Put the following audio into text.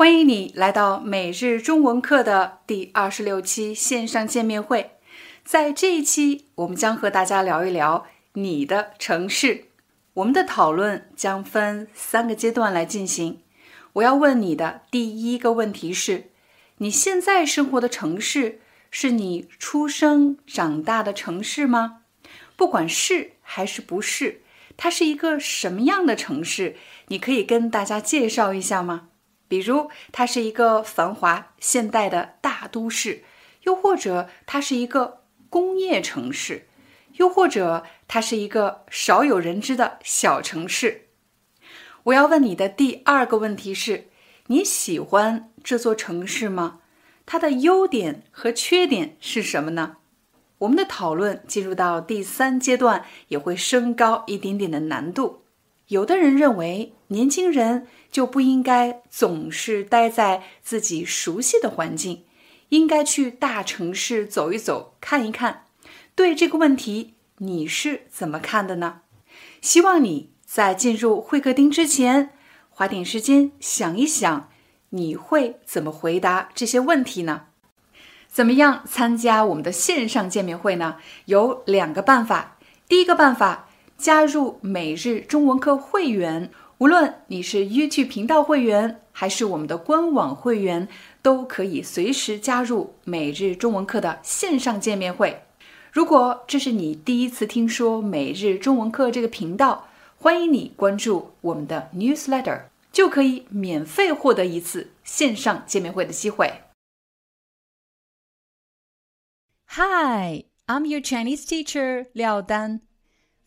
欢迎你来到每日中文课的第二十六期线上见面会。在这一期，我们将和大家聊一聊你的城市。我们的讨论将分三个阶段来进行。我要问你的第一个问题是：你现在生活的城市是你出生长大的城市吗？不管是还是不是，它是一个什么样的城市？你可以跟大家介绍一下吗？比如，它是一个繁华现代的大都市，又或者它是一个工业城市，又或者它是一个少有人知的小城市。我要问你的第二个问题是：你喜欢这座城市吗？它的优点和缺点是什么呢？我们的讨论进入到第三阶段，也会升高一点点的难度。有的人认为，年轻人就不应该总是待在自己熟悉的环境，应该去大城市走一走、看一看。对这个问题，你是怎么看的呢？希望你在进入会客厅之前，花点时间想一想，你会怎么回答这些问题呢？怎么样参加我们的线上见面会呢？有两个办法。第一个办法。加入每日中文课会员，无论你是 YouTube 频道会员还是我们的官网会员，都可以随时加入每日中文课的线上见面会。如果这是你第一次听说每日中文课这个频道，欢迎你关注我们的 Newsletter，就可以免费获得一次线上见面会的机会。Hi, I'm your Chinese teacher 廖丹。